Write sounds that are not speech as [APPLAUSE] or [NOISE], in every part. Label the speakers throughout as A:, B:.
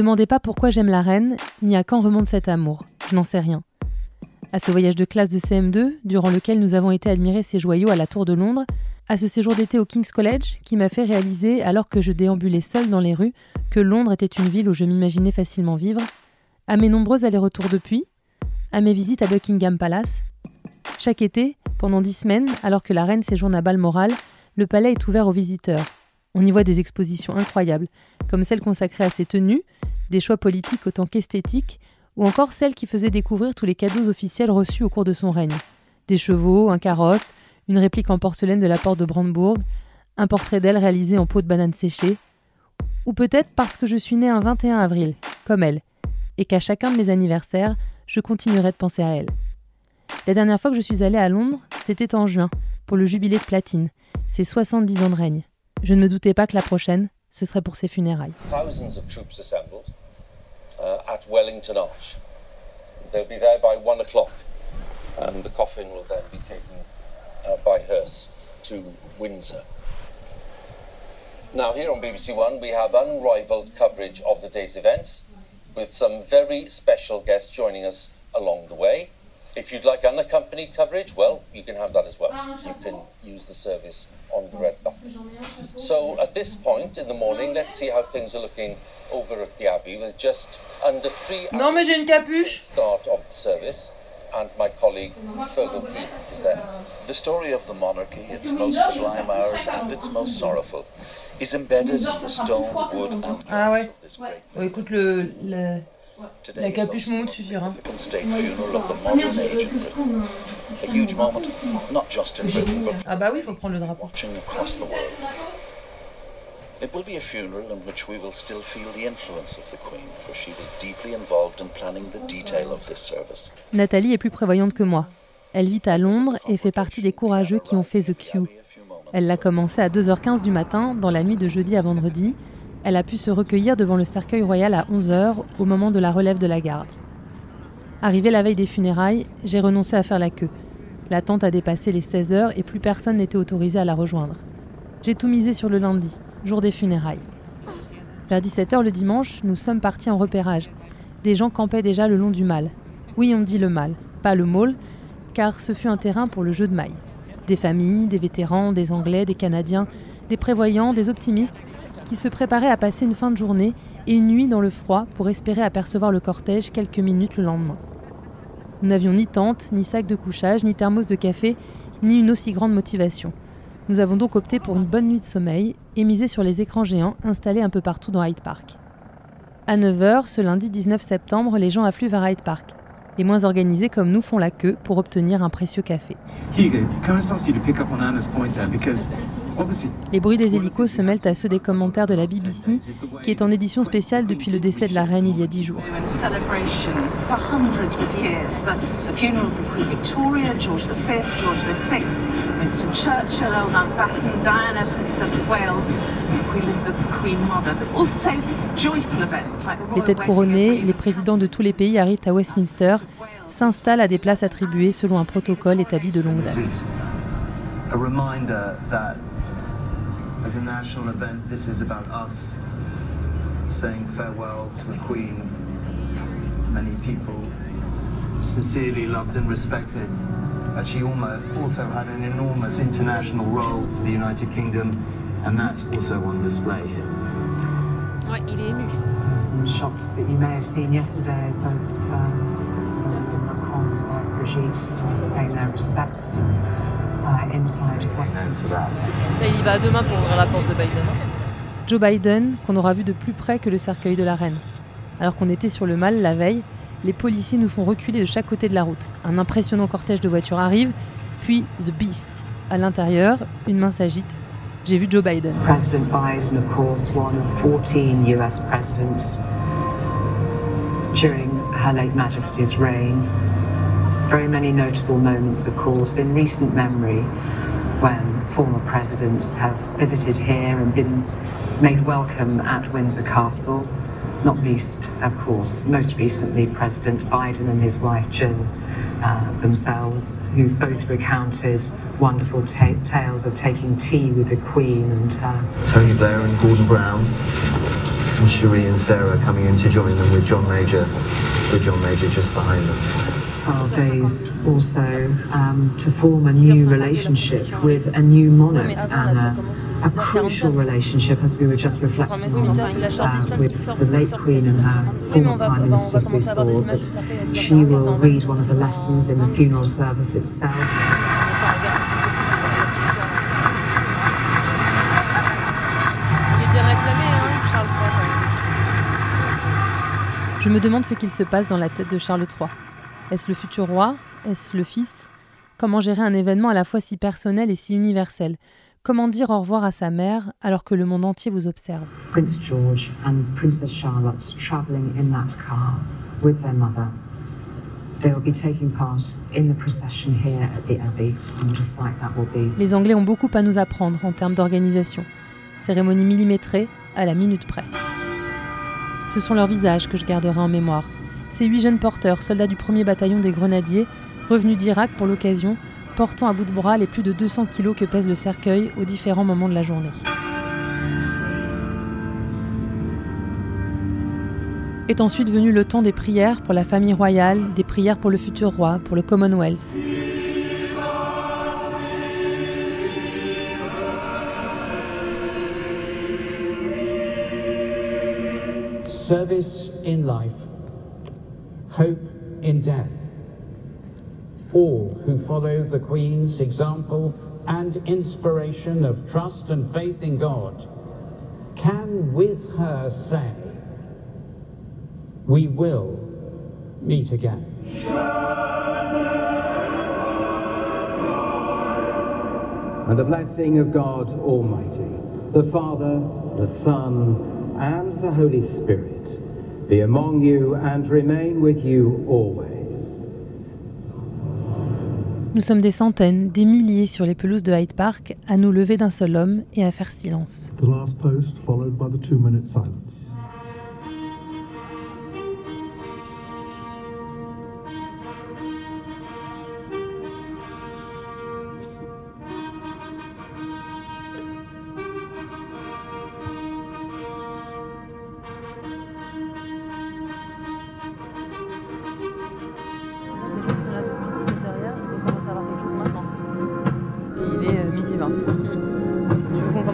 A: demandez pas pourquoi j'aime la reine, ni à quand remonte cet amour. Je n'en sais rien. À ce voyage de classe de CM2, durant lequel nous avons été admirer ses joyaux à la Tour de Londres, à ce séjour d'été au King's College, qui m'a fait réaliser, alors que je déambulais seule dans les rues, que Londres était une ville où je m'imaginais facilement vivre, à mes nombreux allers-retours depuis, à mes visites à Buckingham Palace. Chaque été, pendant dix semaines, alors que la reine séjourne à Balmoral, le palais est ouvert aux visiteurs. On y voit des expositions incroyables, comme celle consacrée à ses tenues, des choix politiques autant qu'esthétiques, ou encore celle qui faisait découvrir tous les cadeaux officiels reçus au cours de son règne. Des chevaux, un carrosse, une réplique en porcelaine de la porte de Brandebourg, un portrait d'elle réalisé en peau de banane séchée, ou peut-être parce que je suis née un 21 avril, comme elle, et qu'à chacun de mes anniversaires, je continuerai de penser à elle. La dernière fois que je suis allée à Londres, c'était en juin, pour le jubilé de platine, ses 70 ans de règne. Je ne me doutais pas que la prochaine, ce serait pour ses funérailles.
B: At Wellington Arch. They'll be there by one o'clock, and the coffin will then be taken uh, by hearse to Windsor. Now, here on BBC One, we have unrivaled coverage of the day's events, with some very special guests joining us along the way. If you'd like unaccompanied coverage, well, you can have that as well. You can use the service on the red button. So at this point in the morning, let's see how things are looking over at the Abbey with just under three
A: Non, mais j'ai une capuche.
B: start of the service. And my colleague Fergal Key is there.
C: The story of the monarchy, its most sublime hours and its most sorrowful, is embedded in the stone, wood, and
A: Ah
C: glass
A: ouais.
C: of this great
A: Bon, écoute, le, le-
C: Today
A: La capuche
C: closes the
A: Momo
C: most state funeral of the modern age in Britain. A huge moment, not just in Britain, but
A: Ah bah oui, il faut prendre le drapeau.
C: It will be a funeral in which we will still feel the influence of the Queen, for she was deeply involved in planning the detail of this service.
A: Nathalie est plus prévoyante que moi. Elle vit à Londres et fait partie des courageux qui ont fait The Queue. Elle l'a commencé à 2h15 du matin, dans la nuit de jeudi à vendredi. Elle a pu se recueillir devant le cercueil royal à 11h, au moment de la relève de la garde. Arrivée la veille des funérailles, j'ai renoncé à faire la queue. L'attente a dépassé les 16h et plus personne n'était autorisé à la rejoindre. J'ai tout misé sur le lundi, jour des funérailles. Vers 17h le dimanche, nous sommes partis en repérage. Des gens campaient déjà le long du Mal. Oui, on dit le Mal, pas le Maul, car ce fut un terrain pour le jeu de maille. Des familles, des vétérans, des Anglais, des Canadiens, des prévoyants, des optimistes, qui se préparaient à passer une fin de journée et une nuit dans le froid pour espérer apercevoir le cortège quelques minutes le lendemain. Nous n'avions ni tente, ni sac de couchage, ni thermos de café, ni une aussi grande motivation. Nous avons donc opté pour une bonne nuit de sommeil et misé sur les écrans géants installés un peu partout dans Hyde Park. À 9h, ce lundi 19 septembre, les gens affluent vers Hyde Park. Les moins organisés comme nous font la queue pour obtenir un précieux café. Les bruits des hélicos se mêlent à ceux des commentaires de la BBC, qui est en édition spéciale depuis le décès de la reine il y a dix jours. Les têtes couronnées, les présidents de tous les pays arrivent à Westminster, s'installent à des places attribuées selon un protocole établi de longue date.
D: As a national event, this is about us saying farewell to a queen many people sincerely loved and respected. But she also had an enormous international role for the United Kingdom, and that's also on display here.
E: Ouais, il est
F: some shots that you may have seen yesterday, both um, Macron's wife Brigitte paying their respects
E: Il y va demain pour ouvrir la porte de Biden. hein.
A: Joe Biden, qu'on aura vu de plus près que le cercueil de la reine. Alors qu'on était sur le mal la veille, les policiers nous font reculer de chaque côté de la route. Un impressionnant cortège de voitures arrive, puis The Beast. À l'intérieur, une main s'agite. J'ai vu Joe Biden.
F: President Biden, of course, one of 14 US presidents during Her late Majesty's reign. Very many notable moments, of course, in recent memory when former presidents have visited here and been made welcome at Windsor Castle. Not least, of course, most recently, President Biden and his wife Jill uh, themselves, who've both recounted wonderful ta- tales of taking tea with the Queen and uh,
D: Tony Blair and Gordon Brown. And Cherie and Sarah coming in to join them with John Major, with John Major just behind them.
F: Our days also um, to form a new relationship with a new monarch and a, a crucial relationship, as we were just reflecting on, uh, with the late Queen and her former Prime Ministers. We saw that she will read one of the lessons in the funeral service itself.
E: Il est bien acclamé, hein.
A: Je me demande ce qu'il se passe dans la tête de Charles III. Est-ce le futur roi? Est-ce le fils? Comment gérer un événement à la fois si personnel et si universel? Comment dire au revoir à sa mère alors que le monde entier vous observe?
F: Prince George and Princess Charlotte travelling in that car with their mother. They will be taking part in the procession here at the Abbey. And what a sight that will be.
A: Les Anglais ont beaucoup à nous apprendre en termes d'organisation. Cérémonie millimétrée, à la minute près. Ce sont leurs visages que je garderai en mémoire. Ces huit jeunes porteurs, soldats du 1er bataillon des grenadiers, revenus d'Irak pour l'occasion, portant à bout de bras les plus de 200 kilos que pèse le cercueil aux différents moments de la journée. Est ensuite venu le temps des prières pour la famille royale, des prières pour le futur roi, pour le Commonwealth.
G: service in life, hope in death. All who follow the Queen's example and inspiration of trust and faith in God can with her say, We will meet again.
H: And the blessing of God Almighty, the Father, the Son, and the Holy Spirit be among you and remain with you always.
A: Nous sommes des centaines, des milliers sur les pelouses de Hyde Park à nous lever d'un seul homme et à faire silence.
I: The last post followed by the two minute silence.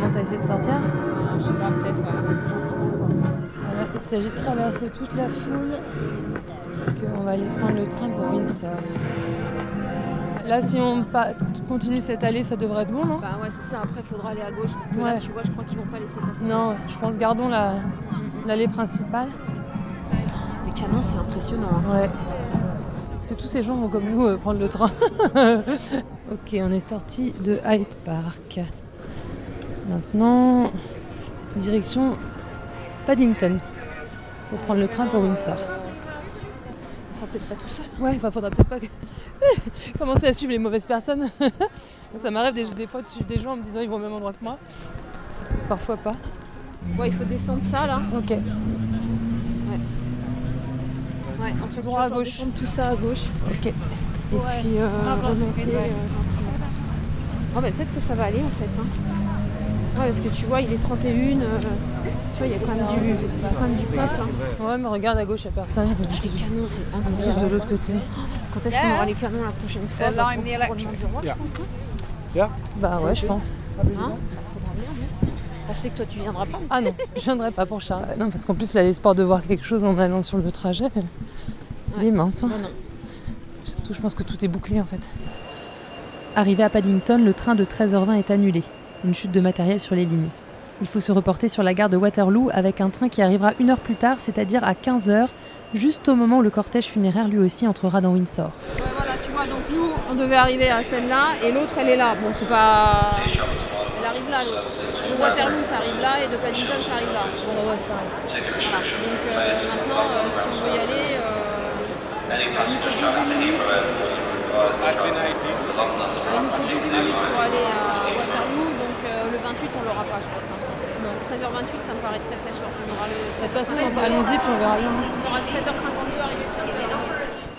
E: Commence à essayer de sortir
A: Je sais pas, peut-être, gentiment.
E: Voilà, il s'agit de traverser toute la foule parce qu'on va aller prendre le train pour Windsor? Là, si on continue cette allée, ça devrait être bon, non?
J: Bah ouais, c'est ça. Après, il faudra aller à gauche parce que là,
E: Ouais.
J: tu vois, je crois qu'ils vont pas laisser passer.
E: Non, je pense gardons la- l'allée principale.
J: Les canons, c'est impressionnant. hein.
E: Ouais. Est-ce que tous ces gens vont comme nous euh, prendre le train? [LAUGHS] Ok, on est sorti de Hyde Park. Maintenant, direction Paddington pour prendre le train pour Windsor.
J: On sera peut-être pas tout seul.
E: Ouais, enfin, faudra peut-être pas [LAUGHS] commencer à suivre les mauvaises personnes. [LAUGHS] Ça m'arrive des, des fois de suivre des gens en me disant ils vont au même endroit que moi. Parfois pas.
J: Ouais, il faut descendre ça là.
E: Ok.
J: Ouais. Ouais, en fait,
E: droit à gauche.
J: tout ça à gauche.
E: Ok.
J: Et puis euh, remonter euh, gentiment. Oh, bah, peut-être que ça va aller en fait. hein. Ouais, parce que tu vois, il est 31. euh, tu vois, il y a quand même du, il a quand même du peuple. hein.
E: Ouais, mais regarde à gauche, il a personne.
J: Les canons, c'est
E: est tous
J: incroyable.
E: de l'autre côté.
J: Quand est-ce qu'on aura les canons la prochaine fois? Bah, roi, je pense, non
E: Bah ouais, je pense.
J: Hein? Je sais que toi, tu viendras pas.
E: Ah non, je viendrai pas pour Charles. Non, parce qu'en plus, là, l'espoir de voir quelque chose en allant sur le trajet, il est mince. hein.
J: Non, non.
E: Surtout, je pense que tout est bouclé en fait.
A: Arrivé à Paddington, le train de 13h20 est annulé. Une chute de matériel sur les lignes. Il faut se reporter sur la gare de Waterloo avec un train qui arrivera une heure plus tard, c'est-à-dire à 15h, juste au moment où le cortège funéraire lui aussi entrera dans Windsor.
J: Ouais, voilà, tu vois, donc nous, on devait arriver à celle-là et l'autre, elle est là. Bon, c'est pas. Elle arrive là, l'autre. De Waterloo, ça arrive là et de Paddington, ça arrive là. Bon, ouais, c'est pareil. Voilà. Donc euh, maintenant, euh, si on veut y aller, euh, il nous faut 18 minutes. Euh, il nous faut 18 minutes pour aller à Waterloo, donc euh, le 28, on l'aura pas, je pense. hein. Donc 13h28, ça me paraît très très short. On aura le.
E: De toute façon, allons-y puis on verra bien.
J: On aura le 13h52 arrivé.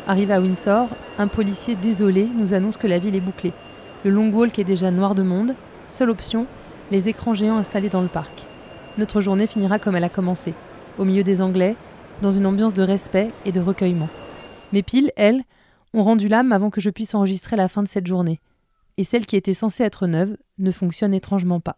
A: Arrivé à Windsor, un policier désolé nous annonce que la ville est bouclée. Le long walk est déjà noir de monde. Seule option, les écrans géants installés dans le parc. Notre journée finira comme elle a commencé, au milieu des Anglais, dans une ambiance de respect et de recueillement. Mes piles, elles, ont rendu l'âme avant que je puisse enregistrer la fin de cette journée. Et celle qui était censée être neuve ne fonctionne étrangement pas.